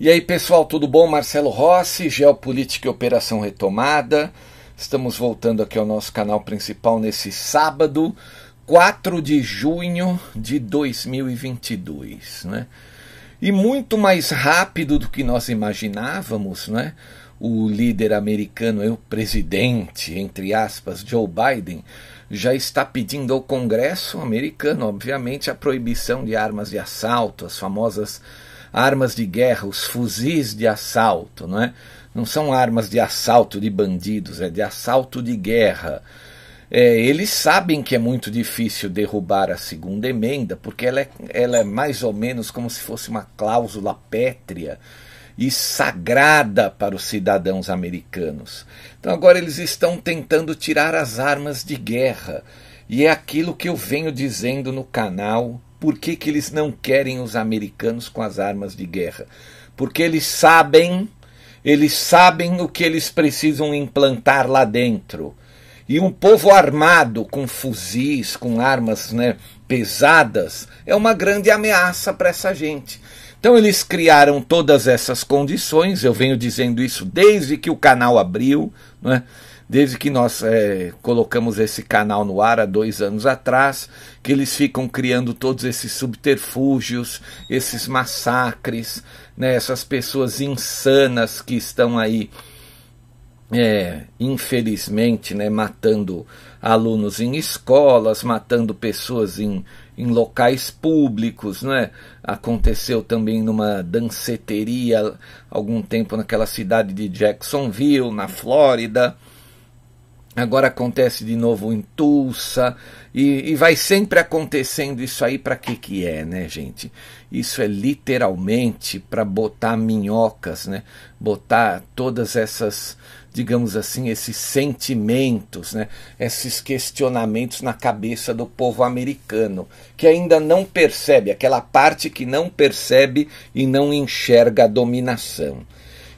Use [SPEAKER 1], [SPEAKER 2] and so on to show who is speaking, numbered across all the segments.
[SPEAKER 1] E aí, pessoal, tudo bom? Marcelo Rossi, Geopolítica e Operação Retomada. Estamos voltando aqui ao nosso canal principal nesse sábado, 4 de junho de 2022, né? E muito mais rápido do que nós imaginávamos, né? O líder americano, o presidente, entre aspas, Joe Biden, já está pedindo ao Congresso americano, obviamente, a proibição de armas de assalto, as famosas armas de guerra, os fuzis de assalto, não é? Não são armas de assalto de bandidos, é de assalto de guerra. É, eles sabem que é muito difícil derrubar a segunda emenda, porque ela é, ela é mais ou menos como se fosse uma cláusula pétrea e sagrada para os cidadãos americanos. Então agora eles estão tentando tirar as armas de guerra. E é aquilo que eu venho dizendo no canal por que, que eles não querem os americanos com as armas de guerra? Porque eles sabem, eles sabem o que eles precisam implantar lá dentro. E um povo armado com fuzis, com armas né, pesadas, é uma grande ameaça para essa gente. Então eles criaram todas essas condições, eu venho dizendo isso desde que o canal abriu, né? Desde que nós é, colocamos esse canal no ar há dois anos atrás, que eles ficam criando todos esses subterfúgios, esses massacres, né, essas pessoas insanas que estão aí, é, infelizmente, né, matando alunos em escolas, matando pessoas em, em locais públicos, né? Aconteceu também numa danceteria algum tempo naquela cidade de Jacksonville, na Flórida. Agora acontece de novo em Tulsa e, e vai sempre acontecendo isso aí para que que é, né, gente? Isso é literalmente para botar minhocas, né? Botar todas essas, digamos assim, esses sentimentos, né? Esses questionamentos na cabeça do povo americano, que ainda não percebe aquela parte que não percebe e não enxerga a dominação.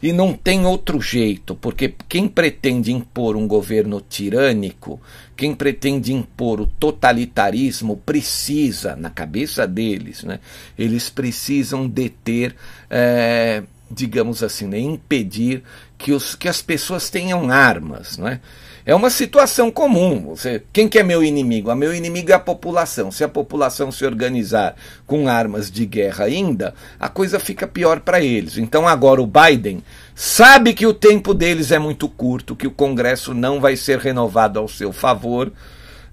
[SPEAKER 1] E não tem outro jeito, porque quem pretende impor um governo tirânico, quem pretende impor o totalitarismo, precisa, na cabeça deles, né, eles precisam deter, é, digamos assim, né, impedir que, os, que as pessoas tenham armas. Né? É uma situação comum. Você, quem que é meu inimigo? A meu inimigo é a população. Se a população se organizar com armas de guerra ainda, a coisa fica pior para eles. Então agora o Biden sabe que o tempo deles é muito curto, que o Congresso não vai ser renovado ao seu favor.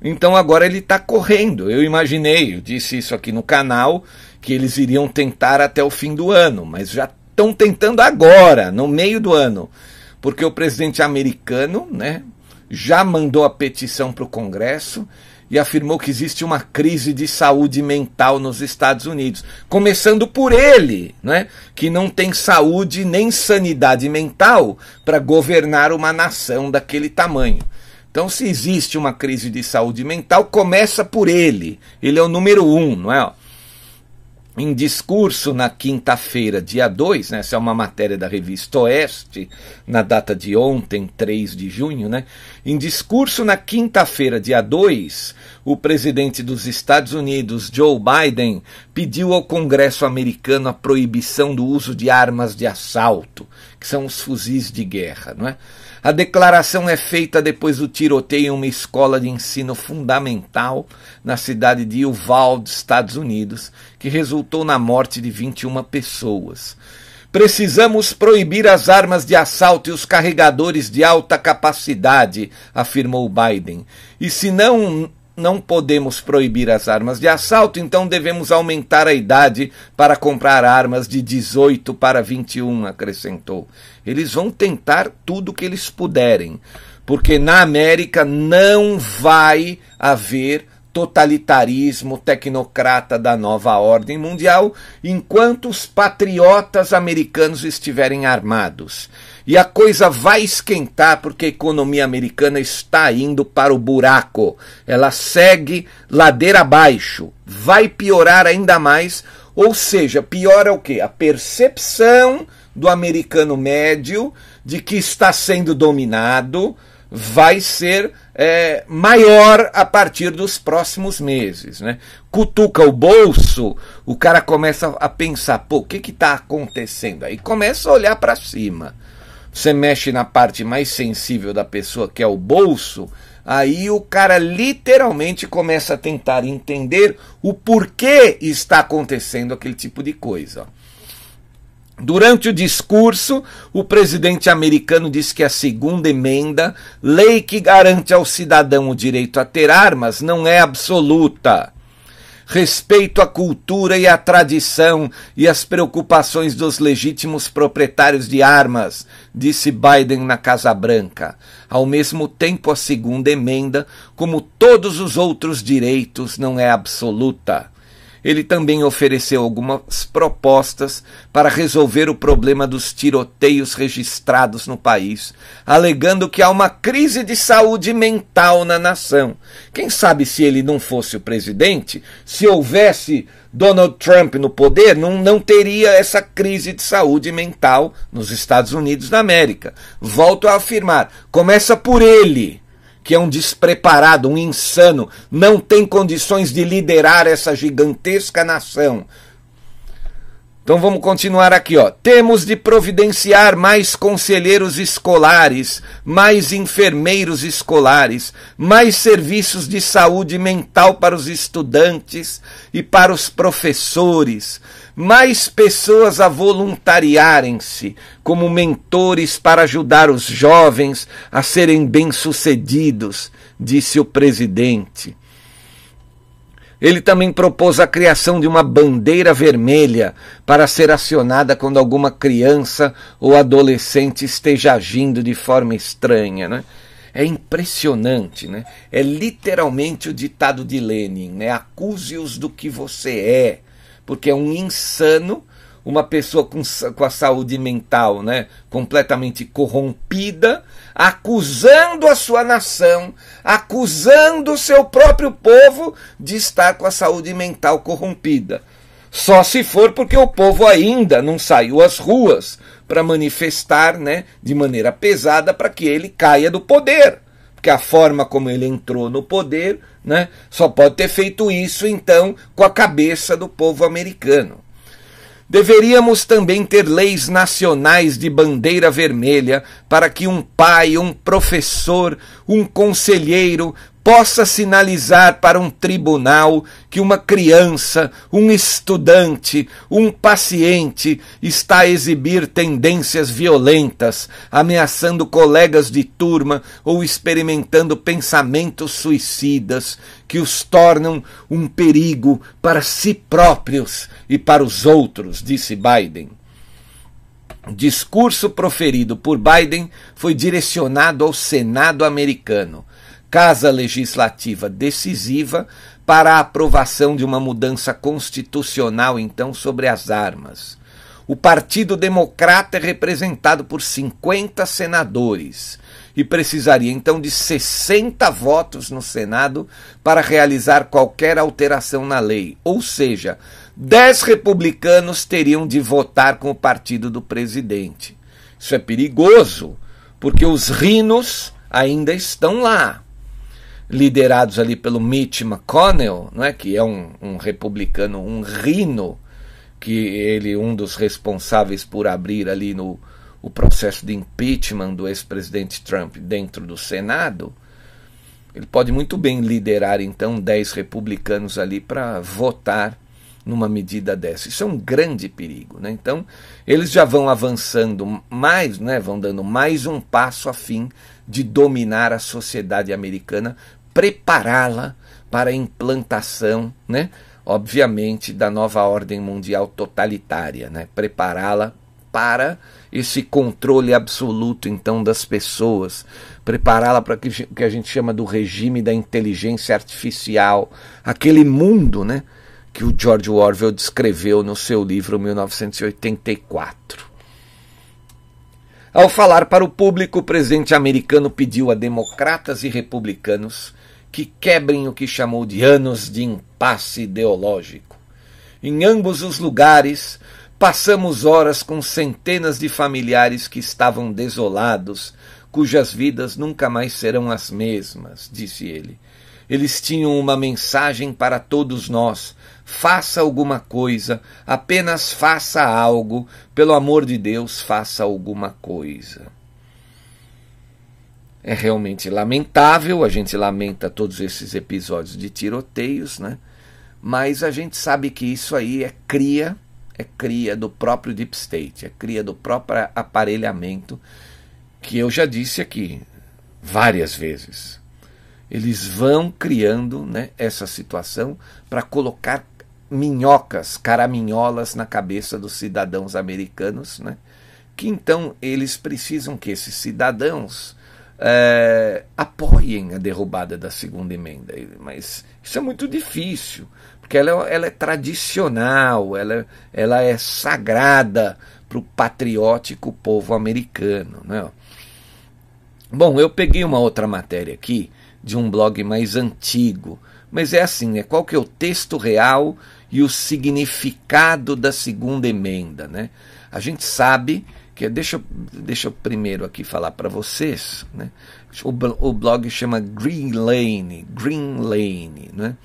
[SPEAKER 1] Então agora ele está correndo. Eu imaginei, eu disse isso aqui no canal, que eles iriam tentar até o fim do ano, mas já estão tentando agora, no meio do ano, porque o presidente americano, né, já mandou a petição para o Congresso e afirmou que existe uma crise de saúde mental nos Estados Unidos, começando por ele, né, que não tem saúde nem sanidade mental para governar uma nação daquele tamanho. Então, se existe uma crise de saúde mental, começa por ele. Ele é o número um, não é? Em discurso na quinta-feira, dia 2, né, essa é uma matéria da revista Oeste, na data de ontem, 3 de junho, né, em discurso na quinta-feira, dia 2, o presidente dos Estados Unidos, Joe Biden, pediu ao Congresso americano a proibição do uso de armas de assalto, que são os fuzis de guerra, não é? A declaração é feita depois do tiroteio em uma escola de ensino fundamental na cidade de Uvalde, Estados Unidos, que resultou na morte de 21 pessoas. Precisamos proibir as armas de assalto e os carregadores de alta capacidade, afirmou Biden. E se não não podemos proibir as armas de assalto, então devemos aumentar a idade para comprar armas de 18 para 21, acrescentou. Eles vão tentar tudo o que eles puderem, porque na América não vai haver totalitarismo tecnocrata da nova ordem mundial enquanto os patriotas americanos estiverem armados. E a coisa vai esquentar porque a economia americana está indo para o buraco. Ela segue ladeira abaixo. Vai piorar ainda mais. Ou seja, piora o quê? A percepção do americano médio de que está sendo dominado vai ser é, maior a partir dos próximos meses. Né? Cutuca o bolso, o cara começa a pensar: pô, o que está acontecendo? Aí começa a olhar para cima você mexe na parte mais sensível da pessoa, que é o bolso, aí o cara literalmente começa a tentar entender o porquê está acontecendo aquele tipo de coisa. Durante o discurso, o presidente americano disse que a segunda emenda, lei que garante ao cidadão o direito a ter armas, não é absoluta respeito à cultura e à tradição e às preocupações dos legítimos proprietários de armas, disse Biden na Casa Branca. Ao mesmo tempo, a segunda emenda, como todos os outros direitos, não é absoluta ele também ofereceu algumas propostas para resolver o problema dos tiroteios registrados no país, alegando que há uma crise de saúde mental na nação. Quem sabe se ele não fosse o presidente, se houvesse Donald Trump no poder, não, não teria essa crise de saúde mental nos Estados Unidos da América. Volto a afirmar: começa por ele que é um despreparado, um insano, não tem condições de liderar essa gigantesca nação. Então vamos continuar aqui, ó. Temos de providenciar mais conselheiros escolares, mais enfermeiros escolares, mais serviços de saúde mental para os estudantes e para os professores, mais pessoas a voluntariarem-se como mentores para ajudar os jovens a serem bem-sucedidos, disse o presidente. Ele também propôs a criação de uma bandeira vermelha para ser acionada quando alguma criança ou adolescente esteja agindo de forma estranha. Né? É impressionante, né? É literalmente o ditado de Lenin, né? Acuse-os do que você é porque é um insano, uma pessoa com, com a saúde mental né, completamente corrompida, acusando a sua nação, acusando o seu próprio povo de estar com a saúde mental corrompida. Só se for porque o povo ainda não saiu às ruas para manifestar né, de maneira pesada para que ele caia do poder. Porque a forma como ele entrou no poder né? Só pode ter feito isso então com a cabeça do povo americano. Deveríamos também ter leis nacionais de bandeira vermelha para que um pai, um professor, um conselheiro possa sinalizar para um tribunal que uma criança, um estudante, um paciente está a exibir tendências violentas, ameaçando colegas de turma ou experimentando pensamentos suicidas que os tornam um perigo para si próprios e para os outros, disse Biden. O discurso proferido por Biden foi direcionado ao Senado americano casa legislativa decisiva para a aprovação de uma mudança constitucional, então, sobre as armas. O Partido Democrata é representado por 50 senadores e precisaria então de 60 votos no Senado para realizar qualquer alteração na lei. Ou seja, 10 republicanos teriam de votar com o partido do presidente. Isso é perigoso, porque os rinos ainda estão lá, liderados ali pelo Mitch McConnell, não é que é um, um republicano, um rino, que ele um dos responsáveis por abrir ali no o processo de impeachment do ex-presidente Trump dentro do Senado, ele pode muito bem liderar então 10 republicanos ali para votar numa medida dessa. Isso é um grande perigo. Né? Então, eles já vão avançando mais, né? vão dando mais um passo a fim de dominar a sociedade americana, prepará-la para a implantação, né? obviamente, da nova ordem mundial totalitária, né? prepará-la para esse controle absoluto então das pessoas, prepará-la para o que a gente chama do regime da inteligência artificial, aquele mundo, né, que o George Orwell descreveu no seu livro 1984. Ao falar para o público, o presidente americano pediu a democratas e republicanos que quebrem o que chamou de anos de impasse ideológico. Em ambos os lugares, passamos horas com centenas de familiares que estavam desolados, cujas vidas nunca mais serão as mesmas, disse ele. Eles tinham uma mensagem para todos nós, faça alguma coisa, apenas faça algo, pelo amor de Deus, faça alguma coisa. É realmente lamentável, a gente lamenta todos esses episódios de tiroteios, né? Mas a gente sabe que isso aí é cria, é cria do próprio Deep State, é cria do próprio aparelhamento, que eu já disse aqui várias vezes. Eles vão criando né, essa situação para colocar minhocas, caraminholas na cabeça dos cidadãos americanos, né? que então eles precisam que esses cidadãos é, apoiem a derrubada da segunda emenda. Mas isso é muito difícil, porque ela, ela é tradicional, ela, ela é sagrada para o patriótico povo americano. Né? Bom, eu peguei uma outra matéria aqui de um blog mais antigo, mas é assim, né? qual que é o texto real e o significado da segunda emenda. Né? A gente sabe que deixa, deixa eu primeiro aqui falar para vocês, né? o, o blog chama Green Lane, Green Lane, né?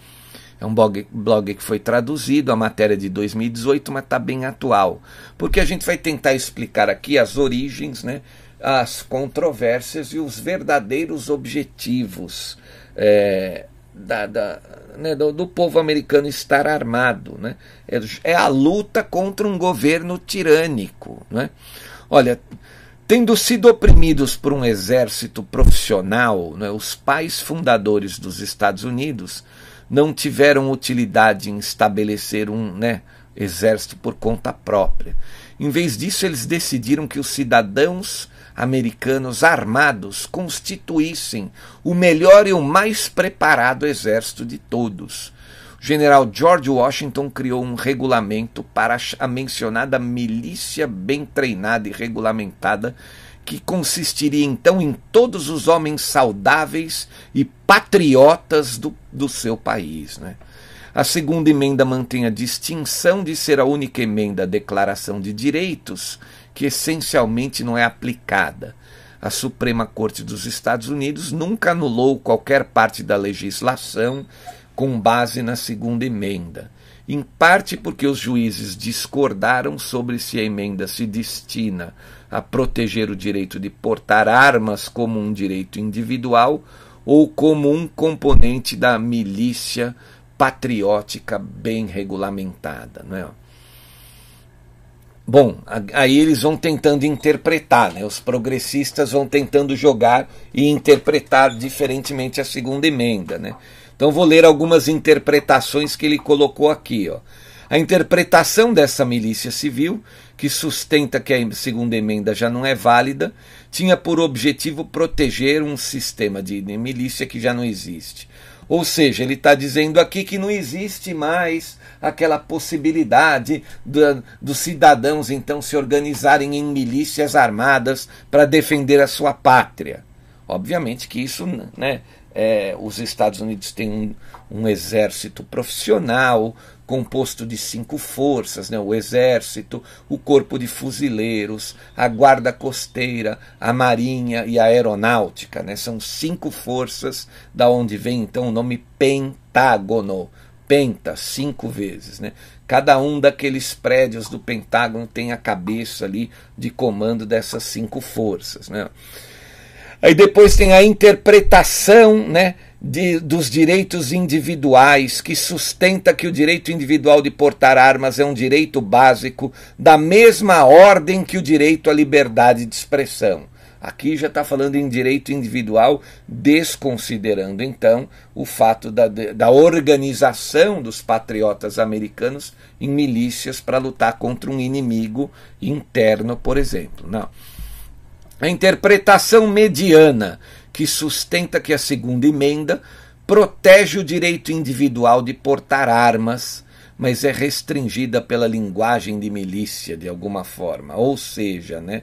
[SPEAKER 1] É um blog, blog que foi traduzido, a matéria de 2018, mas está bem atual. Porque a gente vai tentar explicar aqui as origens, né, as controvérsias e os verdadeiros objetivos é, da, da, né, do, do, povo americano estar armado. Né? É, é, a luta contra um governo tirânico. Né? Olha, tendo sido oprimidos por um exército profissional, né, os pais fundadores dos Estados Unidos não tiveram utilidade em estabelecer um né, exército por conta própria. Em vez disso, eles decidiram que os cidadãos americanos armados constituíssem o melhor e o mais preparado exército de todos. General George Washington criou um regulamento para a mencionada milícia bem treinada e regulamentada, que consistiria então em todos os homens saudáveis e patriotas do, do seu país. Né? A segunda emenda mantém a distinção de ser a única emenda à Declaração de Direitos que essencialmente não é aplicada. A Suprema Corte dos Estados Unidos nunca anulou qualquer parte da legislação com base na segunda emenda, em parte porque os juízes discordaram sobre se a emenda se destina a proteger o direito de portar armas como um direito individual ou como um componente da milícia patriótica bem regulamentada. Não é? Bom, aí eles vão tentando interpretar, né? os progressistas vão tentando jogar e interpretar diferentemente a segunda emenda. Né? Então vou ler algumas interpretações que ele colocou aqui. Ó. A interpretação dessa milícia civil, que sustenta que a segunda emenda já não é válida, tinha por objetivo proteger um sistema de milícia que já não existe. Ou seja, ele está dizendo aqui que não existe mais aquela possibilidade do, dos cidadãos então se organizarem em milícias armadas para defender a sua pátria. Obviamente que isso, né, é, os Estados Unidos têm um, um exército profissional, composto de cinco forças: né? o Exército, o Corpo de Fuzileiros, a Guarda Costeira, a Marinha e a Aeronáutica. Né? São cinco forças, da onde vem então o nome Pentágono. Penta, cinco vezes. Né? Cada um daqueles prédios do Pentágono tem a cabeça ali de comando dessas cinco forças. Né? Aí depois tem a interpretação né, de, dos direitos individuais, que sustenta que o direito individual de portar armas é um direito básico da mesma ordem que o direito à liberdade de expressão. Aqui já está falando em direito individual, desconsiderando então o fato da, da organização dos patriotas americanos em milícias para lutar contra um inimigo interno, por exemplo. Não. A interpretação mediana que sustenta que a segunda emenda protege o direito individual de portar armas, mas é restringida pela linguagem de milícia de alguma forma. Ou seja, né,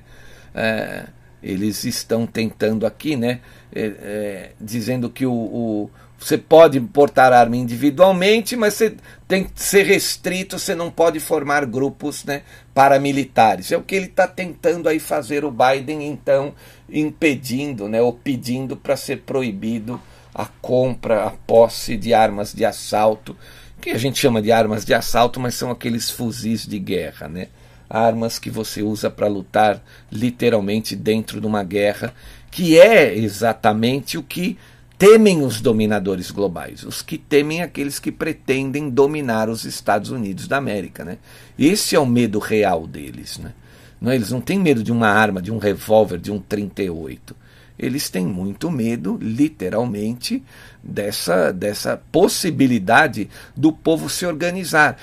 [SPEAKER 1] é, eles estão tentando aqui, né, é, é, dizendo que o, o, você pode portar arma individualmente, mas você tem que ser restrito, você não pode formar grupos né, paramilitares. É o que ele está tentando aí fazer o Biden, então, impedindo né, ou pedindo para ser proibido a compra, a posse de armas de assalto, que a gente chama de armas de assalto, mas são aqueles fuzis de guerra, né? Armas que você usa para lutar literalmente dentro de uma guerra, que é exatamente o que temem os dominadores globais, os que temem aqueles que pretendem dominar os Estados Unidos da América. Né? Esse é o medo real deles. Né? Não, eles não têm medo de uma arma, de um revólver, de um 38. Eles têm muito medo, literalmente, dessa, dessa possibilidade do povo se organizar.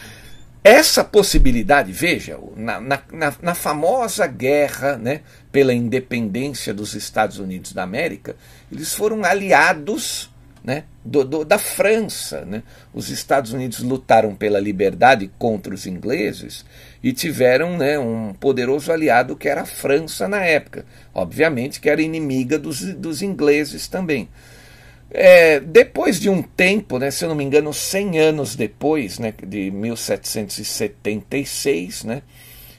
[SPEAKER 1] Essa possibilidade, veja, na, na, na, famosa guerra né, pela independência dos Estados Unidos da América, eles foram aliados né, do, do, da França. Né? Os Estados Unidos lutaram pela liberdade contra os ingleses e tiveram né, um poderoso aliado que era a França na época. Obviamente que era inimiga dos, dos ingleses também. É, depois de um tempo, né, se eu não me engano, 100 anos depois, né, de 1776, né,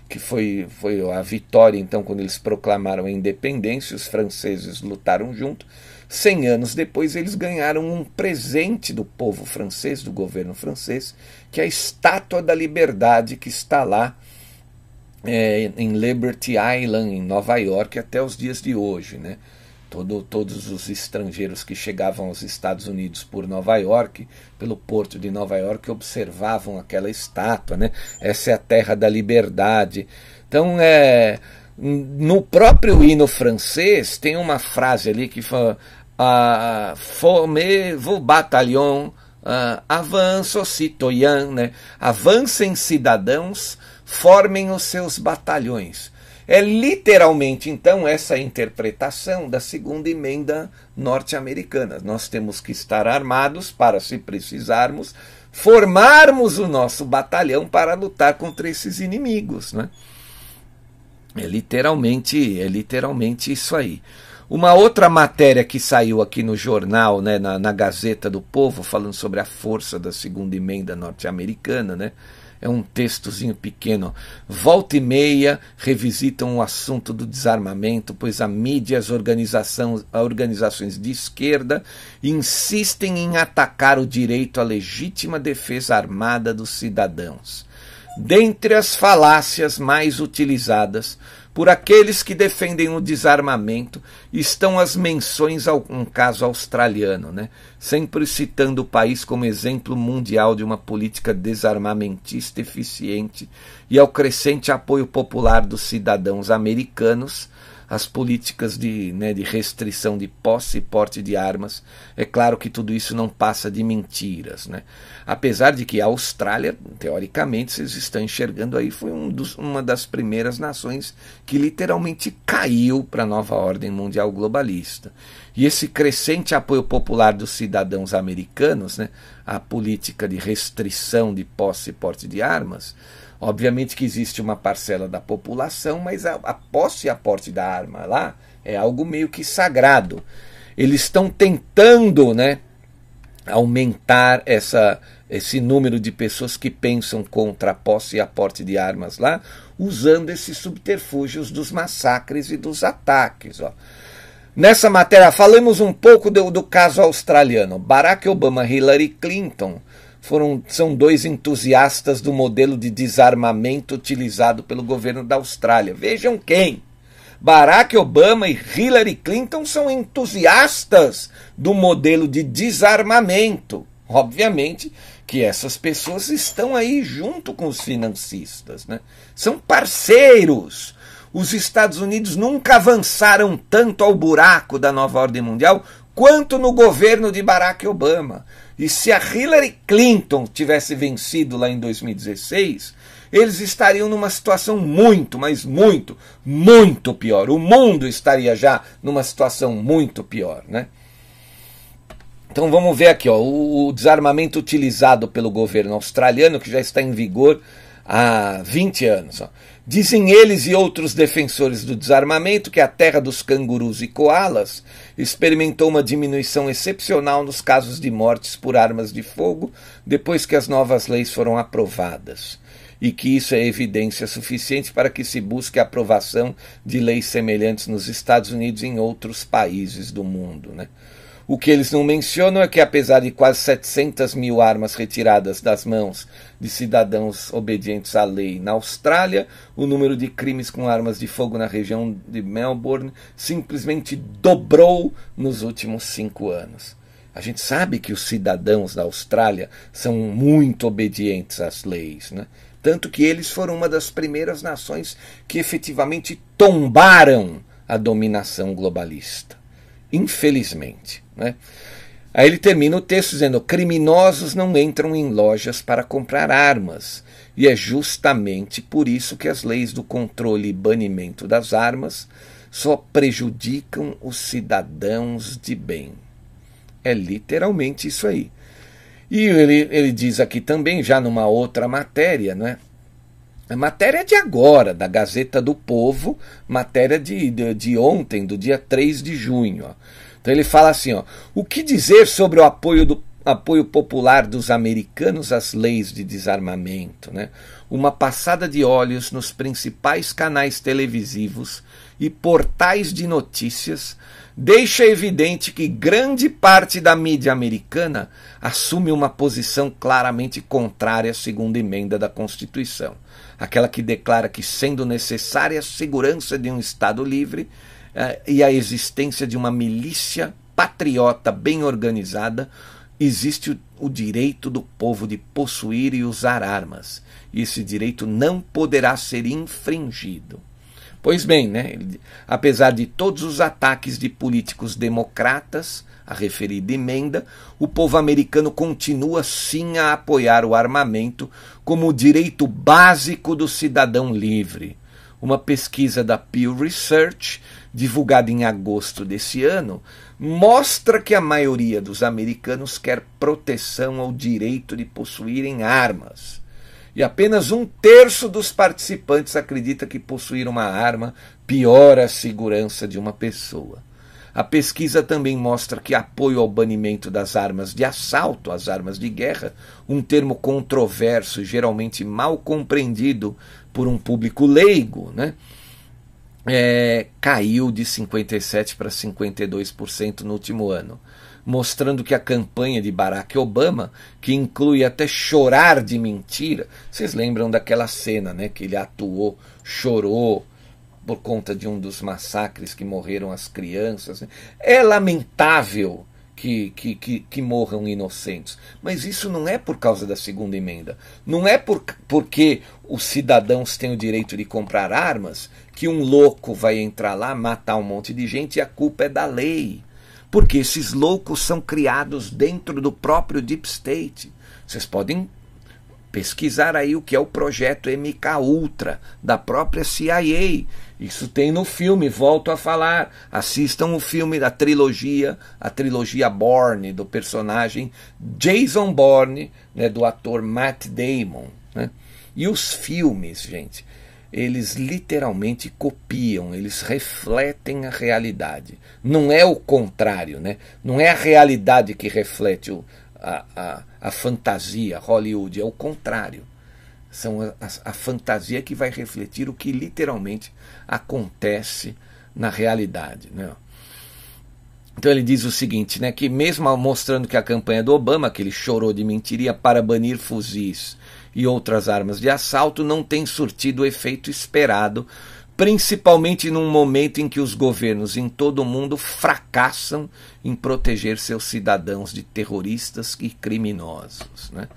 [SPEAKER 1] que foi, foi a vitória, então, quando eles proclamaram a independência, os franceses lutaram junto. 100 anos depois, eles ganharam um presente do povo francês, do governo francês, que é a Estátua da Liberdade, que está lá é, em Liberty Island, em Nova York, até os dias de hoje. Né? Todo, todos os estrangeiros que chegavam aos Estados Unidos por Nova York, pelo porto de Nova York, observavam aquela estátua, né? Essa é a terra da liberdade. Então, é, no próprio hino francês, tem uma frase ali que fala: ah, Formez-vous bataillon, ah, avance citoyen, né? Avancem cidadãos, formem os seus batalhões. É literalmente, então, essa interpretação da segunda emenda norte-americana. Nós temos que estar armados para, se precisarmos, formarmos o nosso batalhão para lutar contra esses inimigos. Né? É literalmente, é literalmente isso aí. Uma outra matéria que saiu aqui no jornal, né, na, na Gazeta do Povo, falando sobre a força da segunda emenda norte-americana, né, é um textozinho pequeno. Volta e meia revisitam o assunto do desarmamento, pois a mídia e as organizações, de esquerda insistem em atacar o direito à legítima defesa armada dos cidadãos. Dentre as falácias mais utilizadas por aqueles que defendem o desarmamento estão as menções a um caso australiano, né? sempre citando o país como exemplo mundial de uma política desarmamentista eficiente e ao crescente apoio popular dos cidadãos americanos as políticas de, né, de restrição de posse e porte de armas. É claro que tudo isso não passa de mentiras. Né? Apesar de que a Austrália, teoricamente, vocês estão enxergando aí, foi um dos, uma das primeiras nações que literalmente caiu para a nova ordem mundial globalista. E esse crescente apoio popular dos cidadãos americanos né, à política de restrição de posse e porte de armas Obviamente que existe uma parcela da população, mas a, a posse e a porte da arma lá é algo meio que sagrado. Eles estão tentando né, aumentar essa, esse número de pessoas que pensam contra a posse e a porte de armas lá, usando esses subterfúgios dos massacres e dos ataques. Ó. Nessa matéria, falamos um pouco do, do caso australiano. Barack Obama Hillary Clinton foram, são dois entusiastas do modelo de desarmamento utilizado pelo governo da Austrália. Vejam quem! Barack Obama e Hillary Clinton são entusiastas do modelo de desarmamento. Obviamente que essas pessoas estão aí junto com os financistas, né? São parceiros. Os Estados Unidos nunca avançaram tanto ao buraco da nova ordem mundial quanto no governo de Barack Obama. E se a Hillary Clinton tivesse vencido lá em 2016, eles estariam numa situação muito, mas muito, muito pior. O mundo estaria já numa situação muito pior, né? Então vamos ver aqui, ó, o, desarmamento utilizado pelo governo australiano, que já está em vigor há 20 anos. Ó. Dizem eles e outros defensores do desarmamento que a terra dos cangurus e koalas experimentou uma diminuição excepcional nos casos de mortes por armas de fogo depois que as novas leis foram aprovadas. E que isso é evidência suficiente para que se busque a aprovação de leis semelhantes nos Estados Unidos e em outros países do mundo. Né? O que eles não mencionam é que, apesar de quase 700 mil armas retiradas das mãos de cidadãos obedientes à lei na Austrália, o número de crimes com armas de fogo na região de Melbourne simplesmente dobrou nos últimos cinco anos. A gente sabe que os cidadãos da Austrália são muito obedientes às leis, né? tanto que eles foram uma das primeiras nações que efetivamente tombaram a dominação globalista. Infelizmente. Né? Aí ele termina o texto dizendo: criminosos não entram em lojas para comprar armas. E é justamente por isso que as leis do controle e banimento das armas só prejudicam os cidadãos de bem. É literalmente isso aí. E ele, ele diz aqui também, já numa outra matéria, né? A matéria de agora, da Gazeta do Povo, matéria de, de, de ontem, do dia 3 de junho. Ó. Então ele fala assim: ó, o que dizer sobre o apoio, do, apoio popular dos americanos às leis de desarmamento? Né? Uma passada de olhos nos principais canais televisivos e portais de notícias deixa evidente que grande parte da mídia americana assume uma posição claramente contrária à segunda emenda da Constituição, aquela que declara que, sendo necessária a segurança de um Estado livre, eh, e a existência de uma milícia patriota bem organizada, existe o, o direito do povo de possuir e usar armas. E esse direito não poderá ser infringido. Pois bem, né, apesar de todos os ataques de políticos democratas a referida emenda, o povo americano continua sim a apoiar o armamento como o direito básico do cidadão livre. Uma pesquisa da Pew Research divulgada em agosto desse ano, mostra que a maioria dos americanos quer proteção ao direito de possuírem armas. E apenas um terço dos participantes acredita que possuir uma arma piora a segurança de uma pessoa. A pesquisa também mostra que apoio ao banimento das armas de assalto, as armas de guerra, um termo controverso e geralmente mal compreendido por um público leigo, né? é, caiu de 57% para 52% no último ano, mostrando que a campanha de Barack Obama, que inclui até chorar de mentira, vocês lembram daquela cena né, que ele atuou, chorou por conta de um dos massacres que morreram as crianças. Né? É lamentável que, que, que, que, morram inocentes. Mas isso não é por causa da segunda emenda. Não é por, porque os cidadãos têm o direito de comprar armas que um louco vai entrar lá, matar um monte de gente e a culpa é da lei. Porque esses loucos são criados dentro do próprio Deep State. Vocês podem pesquisar aí o que é o projeto MK Ultra da própria CIA. Isso tem no filme, volto a falar. Assistam o filme da trilogia, a trilogia Bourne, do personagem Jason Bourne, né, do ator Matt Damon. Né? E os filmes, gente, eles literalmente copiam, eles refletem a realidade. Não é o contrário, né? Não é a realidade que reflete o, a, a, a fantasia Hollywood, é o contrário. São a, a, a fantasia que vai refletir o que literalmente acontece na realidade. Né? Então ele diz o seguinte, né, que mesmo mostrando que a campanha do Obama, que ele chorou de mentiria para banir fuzis e outras armas de assalto, não tem surtido o efeito esperado, principalmente num momento em que os governos em todo o mundo fracassam em proteger seus cidadãos de terroristas e criminosos. Né?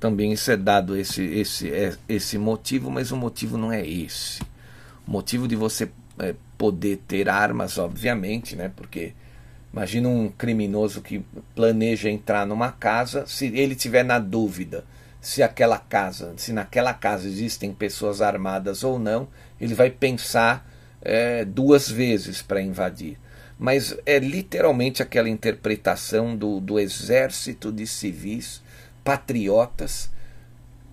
[SPEAKER 1] Também isso é dado esse, esse, é, esse motivo, mas o motivo não é esse. O motivo de você é, poder ter armas, obviamente, né? porque Imagina um criminoso que planeja entrar numa casa, se ele tiver na dúvida se aquela casa, se naquela casa existem pessoas armadas ou não, ele vai pensar é, duas vezes para invadir. Mas é literalmente aquela interpretação do, do exército de civis patriotas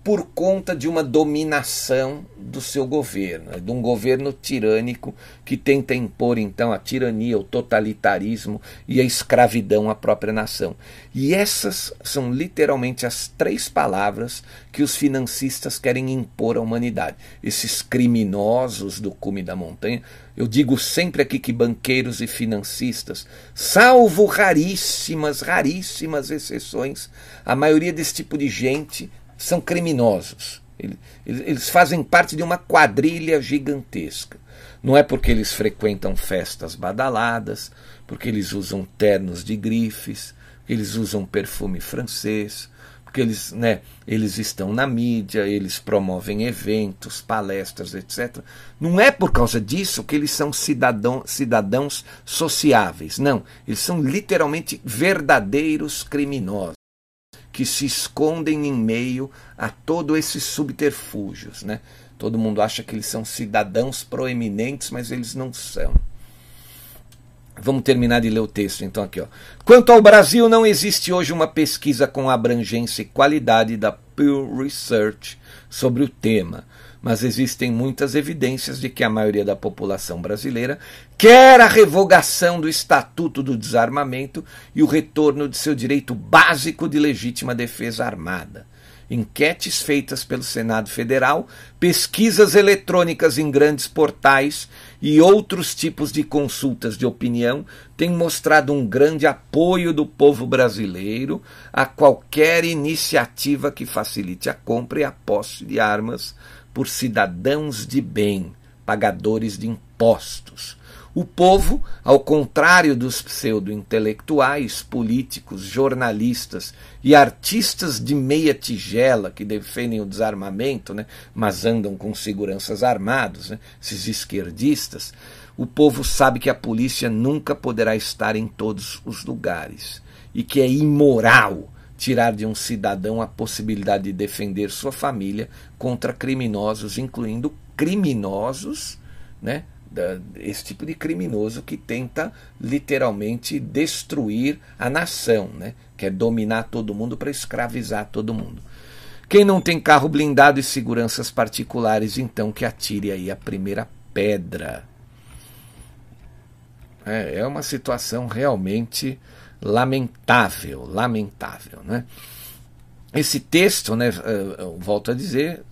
[SPEAKER 1] por conta de uma dominação do seu governo, de um governo tirânico que tenta impor então a tirania, o totalitarismo e a escravidão à própria nação. E essas são literalmente as três palavras que os financistas querem impor à humanidade. Esses criminosos do cume da montanha. Eu digo sempre aqui que banqueiros e financistas, salvo raríssimas, raríssimas exceções, a maioria desse tipo de gente são criminosos. Eles fazem parte de uma quadrilha gigantesca. Não é porque eles frequentam festas badaladas, porque eles usam ternos de grifes, eles usam perfume francês, porque eles, né, eles estão na mídia, eles promovem eventos, palestras, etc. Não é por causa disso que eles são cidadão, cidadãos sociáveis. Não, eles são literalmente verdadeiros criminosos que se escondem em meio a todos esses subterfúgios. Né? Todo mundo acha que eles são cidadãos proeminentes, mas eles não são. Vamos terminar de ler o texto então aqui. Ó. Quanto ao Brasil, não existe hoje uma pesquisa com abrangência e qualidade da Pew Research sobre o tema mas existem muitas evidências de que a maioria da população brasileira quer a revogação do Estatuto do Desarmamento e o retorno de seu direito básico de legítima defesa armada. Enquetes feitas pelo Senado Federal, pesquisas eletrônicas em grandes portais e outros tipos de consultas de opinião têm mostrado um grande apoio do povo brasileiro a qualquer iniciativa que facilite a compra e a posse de armas por cidadãos de bem, pagadores de impostos. O povo, ao contrário dos pseudo-intelectuais, políticos, jornalistas e artistas de meia tigela que defendem o desarmamento, né, mas andam com seguranças armados, né, esses esquerdistas, o povo sabe que a polícia nunca poderá estar em todos os lugares e que é imoral tirar de um cidadão a possibilidade de defender sua família contra criminosos, incluindo criminosos, né? esse tipo de criminoso que tenta literalmente destruir a nação, né? quer dominar todo mundo para escravizar todo mundo. Quem não tem carro blindado e seguranças particulares, então que atire aí a primeira pedra. É, é uma situação realmente lamentável, lamentável, né? Esse texto, né, volto a dizer,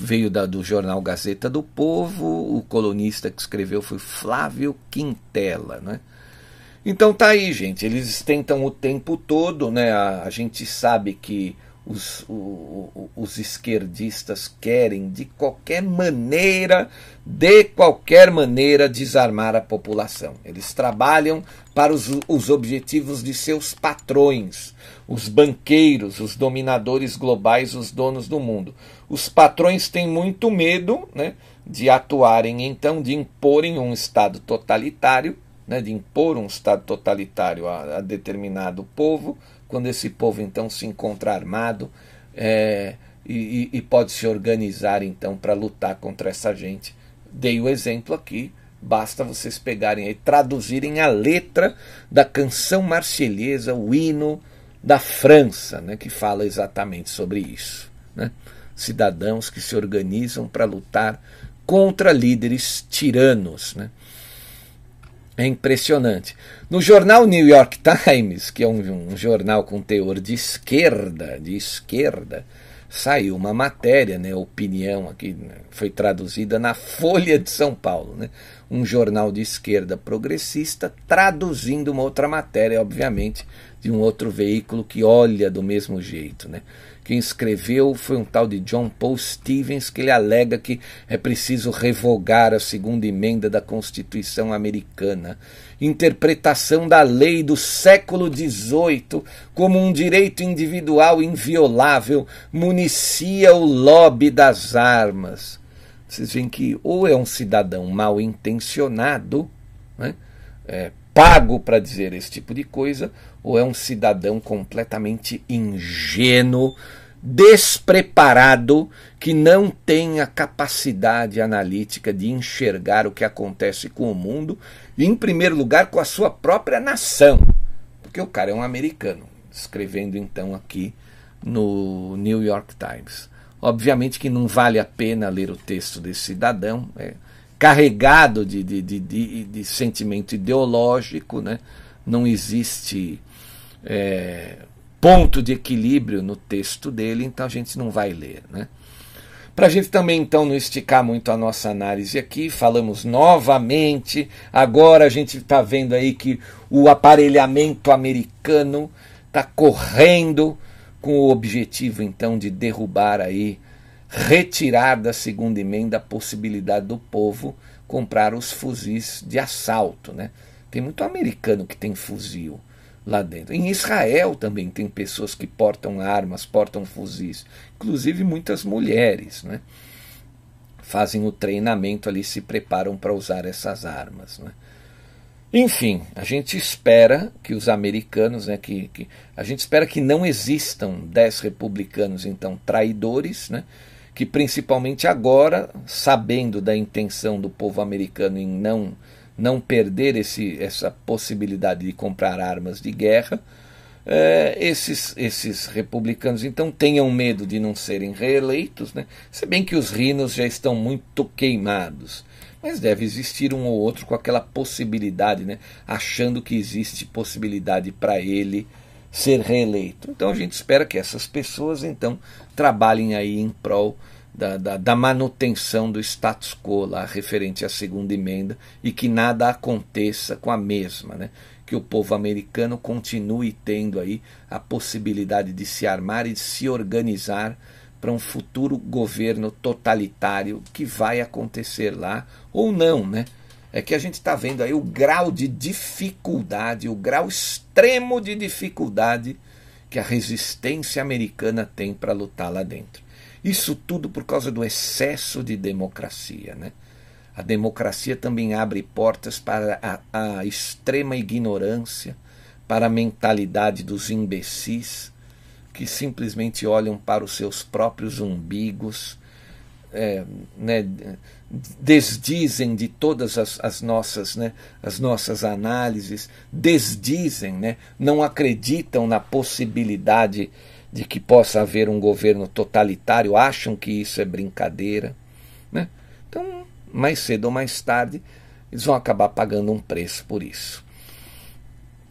[SPEAKER 1] veio da, do jornal Gazeta do Povo, o colunista que escreveu foi Flávio Quintela, né? Então tá aí, gente, eles tentam o tempo todo, né? A, a gente sabe que os, o, os esquerdistas querem de qualquer maneira, de qualquer maneira, desarmar a população. Eles trabalham para os, os objetivos de seus patrões, os banqueiros, os dominadores globais, os donos do mundo. Os patrões têm muito medo né, de atuarem, então, de imporem um Estado totalitário, né, de impor um Estado totalitário a, a determinado povo quando esse povo então se encontra armado é, e, e, pode se organizar então para lutar contra essa gente. Dei o exemplo aqui, basta vocês pegarem e traduzirem a letra da canção marselhesa, o hino da França, né, que fala exatamente sobre isso. Né? Cidadãos que se organizam para lutar contra líderes tiranos. Né? É impressionante. No jornal New York Times, que é um, um, jornal com teor de esquerda, de esquerda, saiu uma matéria, né, opinião aqui, né, foi traduzida na Folha de São Paulo, né, um jornal de esquerda progressista, traduzindo uma outra matéria, obviamente, de um outro veículo que olha do mesmo jeito, né. Quem escreveu foi um tal de John Paul Stevens, que ele alega que é preciso revogar a segunda emenda da Constituição americana. Interpretação da lei do século XVIII como um direito individual inviolável municia o lobby das armas. Vocês veem que ou é um cidadão mal intencionado, né? é, pago para dizer esse tipo de coisa, ou é um cidadão completamente ingênuo, despreparado, que não tem a capacidade analítica de enxergar o que acontece com o mundo, e, em primeiro lugar, com a sua própria nação. Porque o cara é um americano, escrevendo então aqui no New York Times. Obviamente que não vale a pena ler o texto desse cidadão, é, carregado de, de, de, de, sentimento ideológico, né? não existe é, ponto de equilíbrio no texto dele, então a gente não vai ler. Né? Para a gente também então não esticar muito a nossa análise aqui, falamos novamente. Agora a gente está vendo aí que o aparelhamento americano está correndo com o objetivo então de derrubar aí retirar da segunda emenda a possibilidade do povo comprar os fuzis de assalto. Né? Tem muito americano que tem fuzil lá dentro. Em Israel também tem pessoas que portam armas, portam fuzis, inclusive muitas mulheres. Né? Fazem o treinamento ali, se preparam para usar essas armas. Né? Enfim, a gente espera que os americanos, né, que, que, a gente espera que não existam dez republicanos então traidores, né, que principalmente agora, sabendo da intenção do povo americano em não, não perder esse, essa possibilidade de comprar armas de guerra, é, esses, esses republicanos então tenham medo de não serem reeleitos, né? se bem que os rinos já estão muito queimados. Mas deve existir um ou outro com aquela possibilidade, né? achando que existe possibilidade para ele ser reeleito. Então a gente espera que essas pessoas então trabalhem aí em prol da, da, da, manutenção do status quo lá referente à segunda emenda e que nada aconteça com a mesma, né? que o povo americano continue tendo aí a possibilidade de se armar e de se organizar para um futuro governo totalitário que vai acontecer lá ou não, né? é que a gente está vendo aí o grau de dificuldade, o grau extremo de dificuldade que a resistência americana tem para lutar lá dentro. Isso tudo por causa do excesso de democracia. Né? A democracia também abre portas para a, a extrema ignorância, para a mentalidade dos imbecis que simplesmente olham para os seus próprios umbigos é, né, desdizem de todas as, as, nossas, né, as nossas análises, desdizem, né, não acreditam na possibilidade de que possa haver um governo totalitário, acham que isso é brincadeira. Né? Então, mais cedo ou mais tarde, eles vão acabar pagando um preço por isso.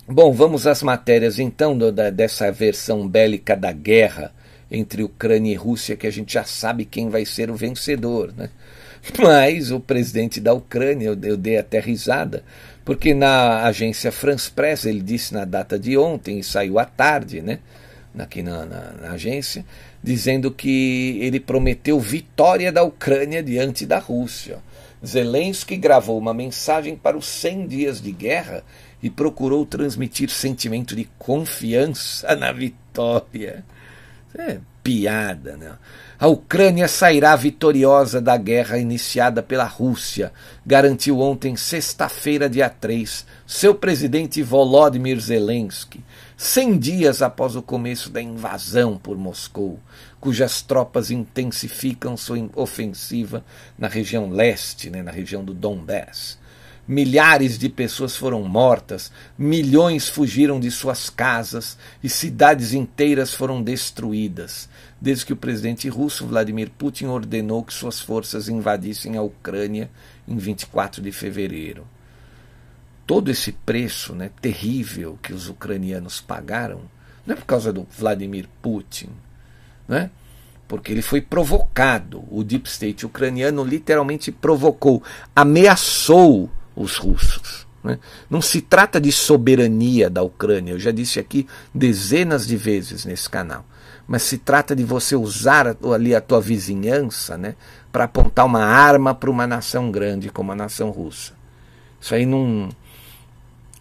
[SPEAKER 1] Bom, vamos às matérias então do, da, dessa versão bélica da guerra entre Ucrânia e Rússia, que a gente já sabe quem vai ser o vencedor. Né? Mas o presidente da Ucrânia, eu, eu dei até risada, porque na agência France Press ele disse na data de ontem, e saiu à tarde, né? Aqui na, na, na, agência, dizendo que ele prometeu vitória da Ucrânia diante da Rússia. Zelensky gravou uma mensagem para os 100 dias de guerra e procurou transmitir sentimento de confiança na vitória. É piada, né? A Ucrânia sairá vitoriosa da guerra iniciada pela Rússia, garantiu ontem, sexta-feira, dia 3, seu presidente Volodymyr Zelensky, 100 dias após o começo da invasão por Moscou, cujas tropas intensificam sua ofensiva na região leste, né, na região do Donbass. Milhares de pessoas foram mortas, milhões fugiram de suas casas e cidades inteiras foram destruídas, desde que o presidente russo Vladimir Putin ordenou que suas forças invadissem a Ucrânia em 24 de fevereiro. Todo esse preço né, terrível que os ucranianos pagaram não é por causa do Vladimir Putin, né? porque ele foi provocado. O deep state ucraniano literalmente provocou, ameaçou os russos. Né? Não se trata de soberania da Ucrânia, eu já disse aqui dezenas de vezes nesse canal. Mas se trata de você usar ali a tua vizinhança né, para apontar uma arma para uma nação grande como a nação russa. Isso aí não,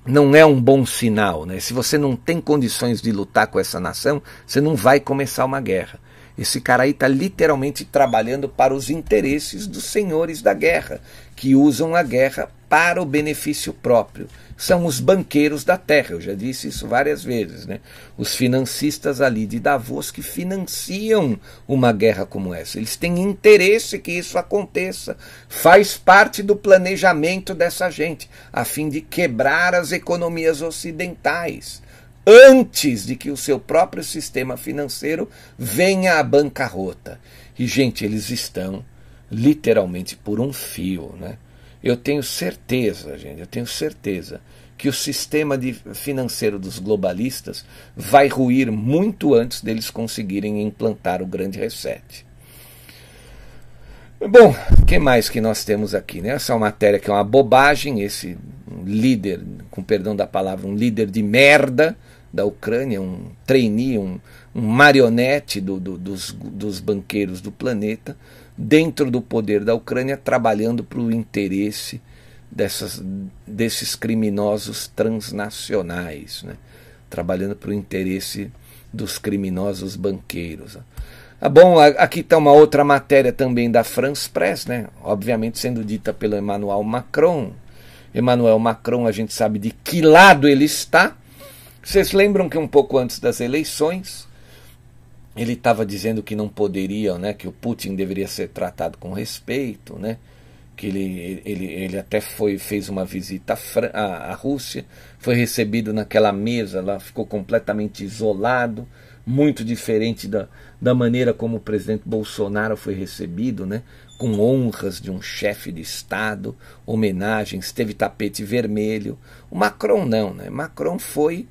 [SPEAKER 1] não é um bom sinal. Né? Se você não tem condições de lutar com essa nação, você não vai começar uma guerra. Esse cara aí está literalmente trabalhando para os interesses dos senhores da guerra, que usam a guerra para o benefício próprio. São os banqueiros da terra, eu já disse isso várias vezes, né? Os financistas ali de Davos que financiam uma guerra como essa. Eles têm interesse que isso aconteça. Faz parte do planejamento dessa gente, a fim de quebrar as economias ocidentais antes de que o seu próprio sistema financeiro venha à bancarrota. E, gente, eles estão literalmente por um fio, né? Eu tenho certeza, gente, eu tenho certeza que o sistema de, financeiro dos globalistas vai ruir muito antes deles conseguirem implantar o grande reset. Bom, o que mais que nós temos aqui? Né? Essa é uma matéria que é uma bobagem, esse líder, com perdão da palavra, um líder de merda da Ucrânia, um trainee, um, um marionete do, do, dos, dos banqueiros do planeta, dentro do poder da Ucrânia, trabalhando para o interesse dessas, desses criminosos transnacionais, né? trabalhando para o interesse dos criminosos banqueiros. Ah, bom, aqui está uma outra matéria também da France Press, né? obviamente sendo dita pelo Emmanuel Macron. Emmanuel Macron, a gente sabe de que lado ele está. Vocês lembram que um pouco antes das eleições, ele estava dizendo que não poderia, né, que o Putin deveria ser tratado com respeito, né, que ele, ele, ele até foi fez uma visita à, à Rússia, foi recebido naquela mesa lá, ficou completamente isolado, muito diferente da, da maneira como o presidente Bolsonaro foi recebido, né, com honras de um chefe de Estado, homenagens, teve tapete vermelho. O Macron não, né? Macron foi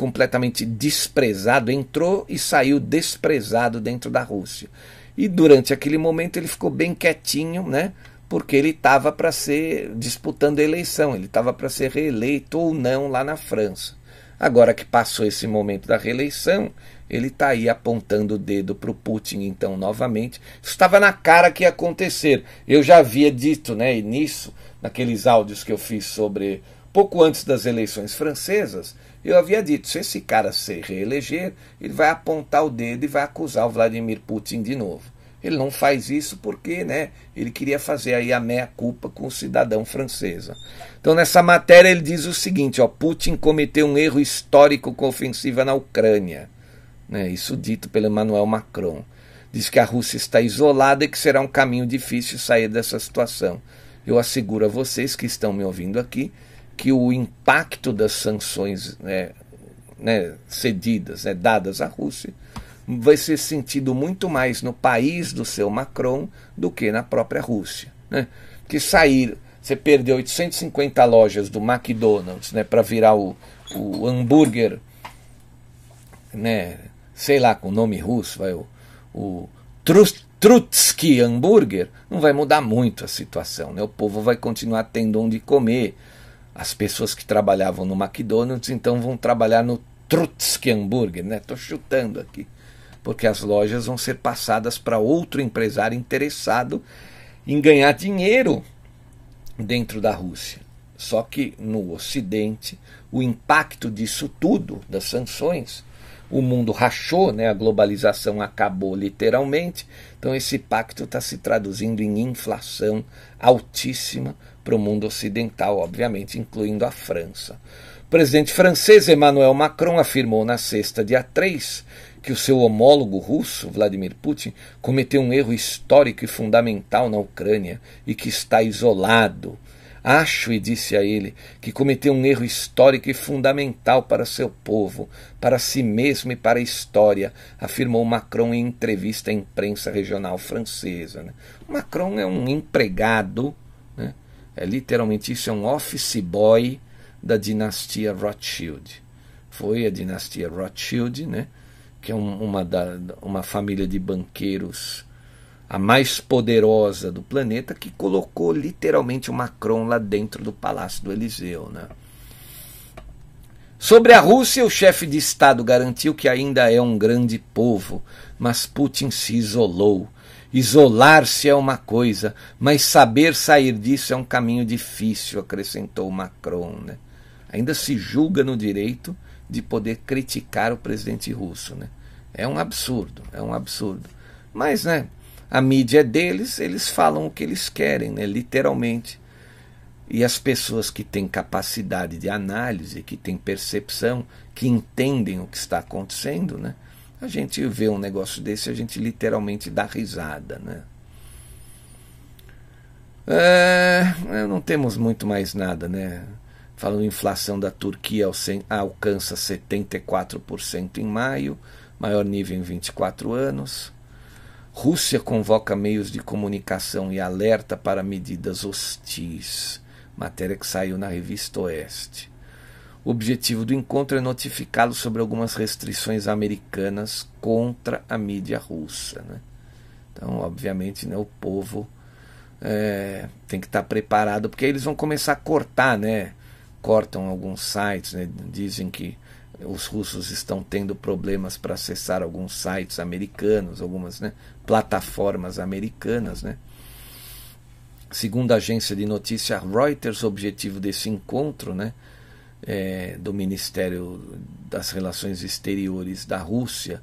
[SPEAKER 1] completamente desprezado, entrou e saiu desprezado dentro da Rússia. E durante aquele momento ele ficou bem quietinho, né? Porque ele estava para ser disputando a eleição, ele estava para ser reeleito ou não lá na França. Agora que passou esse momento da reeleição, ele está aí apontando o dedo para o Putin, então, novamente. Estava na cara que ia acontecer. Eu já havia dito, né, nisso, naqueles áudios que eu fiz sobre pouco antes das eleições francesas, eu havia dito, se esse cara se reeleger, ele vai apontar o dedo e vai acusar o Vladimir Putin de novo. Ele não faz isso porque né, ele queria fazer aí a meia-culpa com o cidadão francesa. Então, nessa matéria, ele diz o seguinte: ó, Putin cometeu um erro histórico com a ofensiva na Ucrânia. Né, isso dito pelo Emmanuel Macron. Diz que a Rússia está isolada e que será um caminho difícil sair dessa situação. Eu asseguro a vocês que estão me ouvindo aqui que o impacto das sanções né, né, cedidas, né, dadas à Rússia, vai ser sentido muito mais no país do seu Macron do que na própria Rússia. Né? Que sair, você perdeu 850 lojas do McDonald's né, para virar o, o hambúrguer, né, sei lá, com nome russo, vai, o, o Trutsky hambúrguer, não vai mudar muito a situação. Né? O povo vai continuar tendo onde comer as pessoas que trabalhavam no McDonald's então vão trabalhar no Trotsky Hambúrguer, né? Estou chutando aqui, porque as lojas vão ser passadas para outro empresário interessado em ganhar dinheiro dentro da Rússia. Só que no Ocidente, o impacto disso tudo, das sanções, o mundo rachou, né? a globalização acabou literalmente, então esse pacto está se traduzindo em inflação altíssima para o mundo ocidental, obviamente, incluindo a França. O presidente francês Emmanuel Macron afirmou na sexta, dia 3, que o seu homólogo russo, Vladimir Putin, cometeu um erro histórico e fundamental na Ucrânia e que está isolado Acho, e disse a ele, que cometeu um erro histórico e fundamental para seu povo, para si mesmo e para a história, afirmou Macron em entrevista à imprensa regional francesa. Né? Macron é um empregado, né? é literalmente isso, é um office boy da dinastia Rothschild. Foi a dinastia Rothschild, né? que é um, uma, da, uma família de banqueiros a mais poderosa do planeta, que colocou literalmente o Macron lá dentro do Palácio do Eliseu. Né? Sobre a Rússia, o chefe de Estado garantiu que ainda é um grande povo, mas Putin se isolou. Isolar-se é uma coisa, mas saber sair disso é um caminho difícil, acrescentou Macron. Né? Ainda se julga no direito de poder criticar o presidente russo. Né? É um absurdo, é um absurdo. Mas, né, a mídia é deles, eles falam o que eles querem, né, literalmente. E as pessoas que têm capacidade de análise, que têm percepção, que entendem o que está acontecendo, né, a gente vê um negócio desse, a gente literalmente dá risada. Né. É, não temos muito mais nada, né? Falando inflação da Turquia alcança 74% em maio, maior nível em 24 anos. Rússia convoca meios de comunicação e alerta para medidas hostis. Matéria que saiu na revista Oeste. O objetivo do encontro é notificá-lo sobre algumas restrições americanas contra a mídia russa. Né? Então, obviamente, né, o povo é, tem que estar preparado, porque eles vão começar a cortar, né? Cortam alguns sites, né? dizem que os russos estão tendo problemas para acessar alguns sites americanos, algumas né, plataformas americanas. Né? Segundo a agência de notícia Reuters, o objetivo desse encontro né, é, do Ministério das Relações Exteriores da Rússia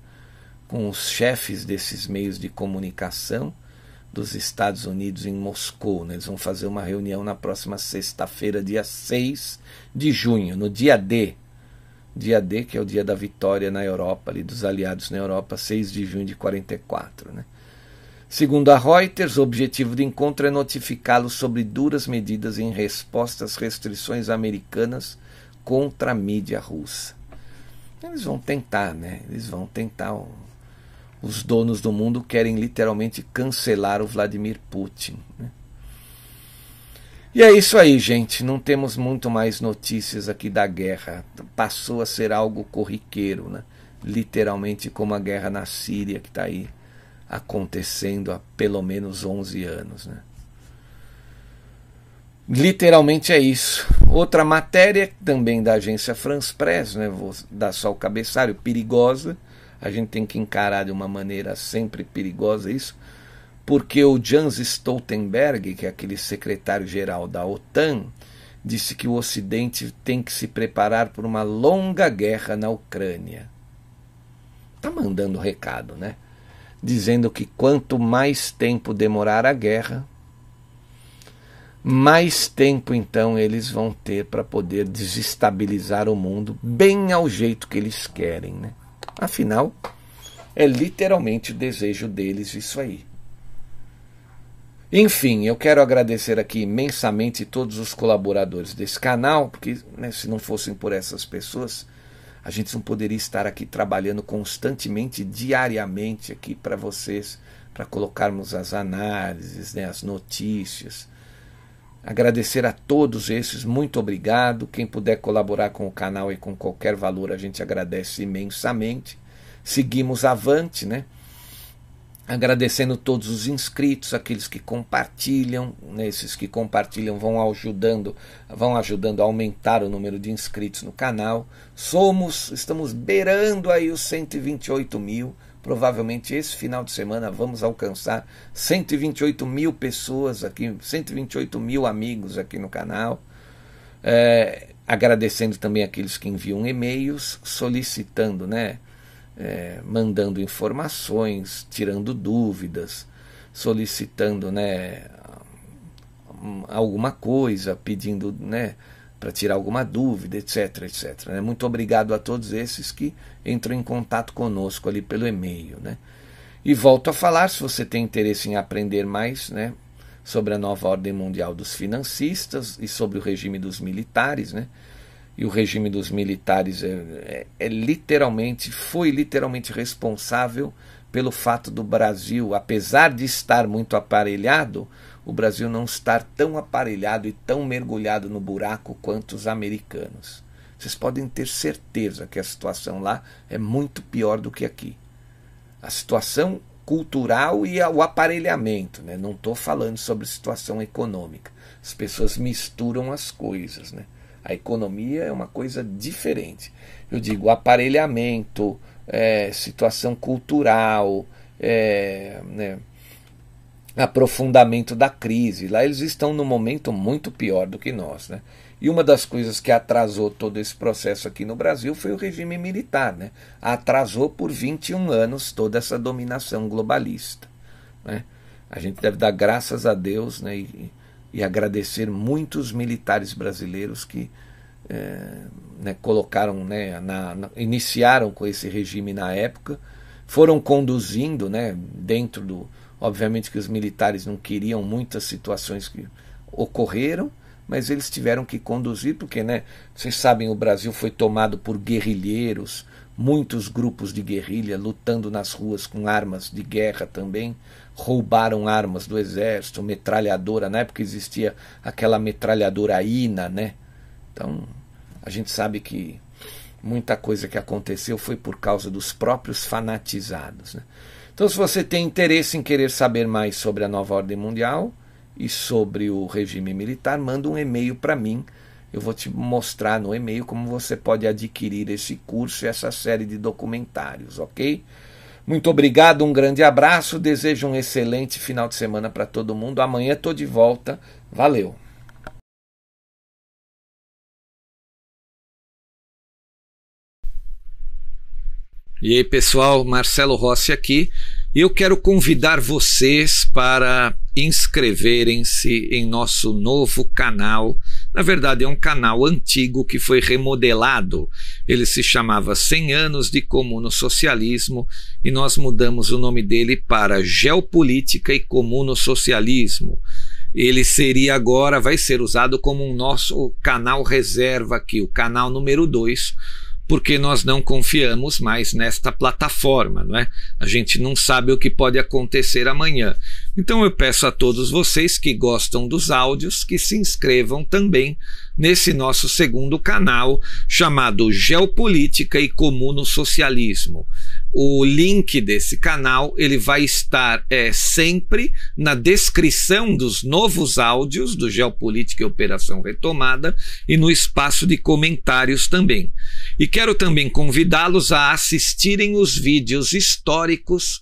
[SPEAKER 1] com os chefes desses meios de comunicação dos Estados Unidos em Moscou. Né? Eles vão fazer uma reunião na próxima sexta-feira, dia 6 de junho, no dia D dia D, que é o dia da vitória na Europa, ali dos aliados na Europa, 6 de junho de 44. Né? Segundo a Reuters, o objetivo do encontro é notificá-los sobre duras medidas em resposta às restrições americanas contra a mídia russa. Eles vão tentar, né? Eles vão tentar. Os donos do mundo querem literalmente cancelar o Vladimir Putin. Né? E é isso aí, gente. Não temos muito mais notícias aqui da guerra. Passou a ser algo corriqueiro, né? literalmente como a guerra na Síria, que está aí acontecendo há pelo menos 11 anos. Né? Literalmente é isso. Outra matéria também da agência France Press, né? vou dar só o cabeçalho, perigosa. A gente tem que encarar de uma maneira sempre perigosa isso porque o Jens Stoltenberg, que é aquele secretário-geral da OTAN, disse que o Ocidente tem que se preparar por uma longa guerra na Ucrânia. Está mandando recado, né? Dizendo que quanto mais tempo demorar a guerra, mais tempo então eles vão ter para poder desestabilizar o mundo bem ao jeito que eles querem, né? Afinal, é literalmente o desejo deles isso aí. Enfim, eu quero agradecer aqui imensamente todos os colaboradores desse canal, porque né, se não fossem por essas pessoas, a gente não poderia estar aqui trabalhando constantemente, diariamente aqui para vocês, para colocarmos as análises, né, as notícias. Agradecer a todos esses, muito obrigado. Quem puder colaborar com o canal e com qualquer valor, a gente agradece imensamente. Seguimos avante, né? Agradecendo todos os inscritos, aqueles que compartilham, né, esses que compartilham vão ajudando, vão ajudando a aumentar o número de inscritos no canal. Somos, estamos beirando aí os 128 mil. Provavelmente esse final de semana vamos alcançar 128 mil pessoas aqui, 128 mil amigos aqui no canal. É, agradecendo também aqueles que enviam e-mails solicitando, né? É, mandando informações, tirando dúvidas, solicitando né, alguma coisa, pedindo né, para tirar alguma dúvida, etc. etc. Né? Muito obrigado a todos esses que entram em contato conosco ali pelo e-mail. Né? E volto a falar, se você tem interesse em aprender mais né, sobre a nova ordem mundial dos financistas e sobre o regime dos militares, né? E o regime dos militares é, é, é, literalmente, foi literalmente responsável pelo fato do Brasil, apesar de estar muito aparelhado, o Brasil não estar tão aparelhado e tão mergulhado no buraco quanto os americanos. Vocês podem ter certeza que a situação lá é muito pior do que aqui. A situação cultural e o aparelhamento, né? não estou falando sobre situação econômica. As pessoas misturam as coisas. Né? A economia é uma coisa diferente. Eu digo aparelhamento, é, situação cultural, é, né, aprofundamento da crise. Lá eles estão num momento muito pior do que nós. Né? E uma das coisas que atrasou todo esse processo aqui no Brasil foi o regime militar. Né? Atrasou por 21 anos toda essa dominação globalista. Né? A gente deve dar graças a Deus né, e, e agradecer muitos militares brasileiros que é, né, colocaram, né, na, na, iniciaram com esse regime na época, foram conduzindo, né, dentro do, obviamente que os militares não queriam muitas situações que ocorreram, mas eles tiveram que conduzir porque, né, vocês sabem, o Brasil foi tomado por guerrilheiros, muitos grupos de guerrilha lutando nas ruas com armas de guerra também, roubaram armas do exército, metralhadora, na época existia aquela metralhadora INA, né? Então, a gente sabe que muita coisa que aconteceu foi por causa dos próprios fanatizados. Né? Então, se você tem interesse em querer saber mais sobre a nova ordem mundial e sobre o regime militar, manda um e-mail para mim. Eu vou te mostrar no e-mail como você pode adquirir esse curso e essa série de documentários, ok? Muito obrigado, um grande abraço, desejo um excelente final de semana para todo mundo. Amanhã estou de volta. Valeu! E aí, pessoal, Marcelo Rossi aqui. E eu quero convidar vocês para inscreverem-se em nosso novo canal. Na verdade, é um canal antigo que foi remodelado. Ele se chamava 100 anos de comuno socialismo e nós mudamos o nome dele para Geopolítica e Comuno Socialismo. Ele seria agora, vai ser usado como um nosso canal reserva aqui, o canal número 2 porque nós não confiamos mais nesta plataforma, não é? A gente não sabe o que pode acontecer amanhã. Então eu peço a todos vocês que gostam dos áudios que se inscrevam também nesse nosso segundo canal chamado Geopolítica e Comuno Socialismo. O link desse canal ele vai estar é, sempre na descrição dos novos áudios do Geopolítica e Operação Retomada e no espaço de comentários também. E quero também convidá-los a assistirem os vídeos históricos